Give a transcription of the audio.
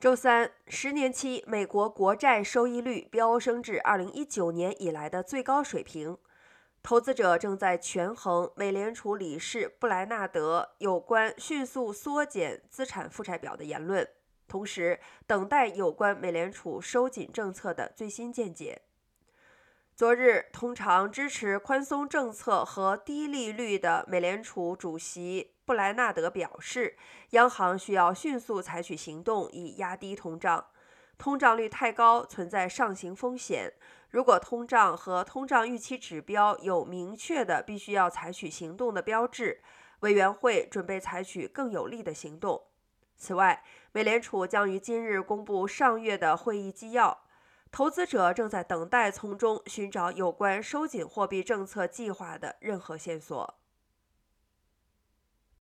周三，十年期美国国债收益率飙升至二零一九年以来的最高水平。投资者正在权衡美联储理事布莱纳德有关迅速缩减资产负债表的言论，同时等待有关美联储收紧政策的最新见解。昨日，通常支持宽松政策和低利率的美联储主席布莱纳德表示，央行需要迅速采取行动以压低通胀。通胀率太高，存在上行风险。如果通胀和通胀预期指标有明确的必须要采取行动的标志，委员会准备采取更有力的行动。此外，美联储将于今日公布上月的会议纪要。投资者正在等待从中寻找有关收紧货币政策计划的任何线索。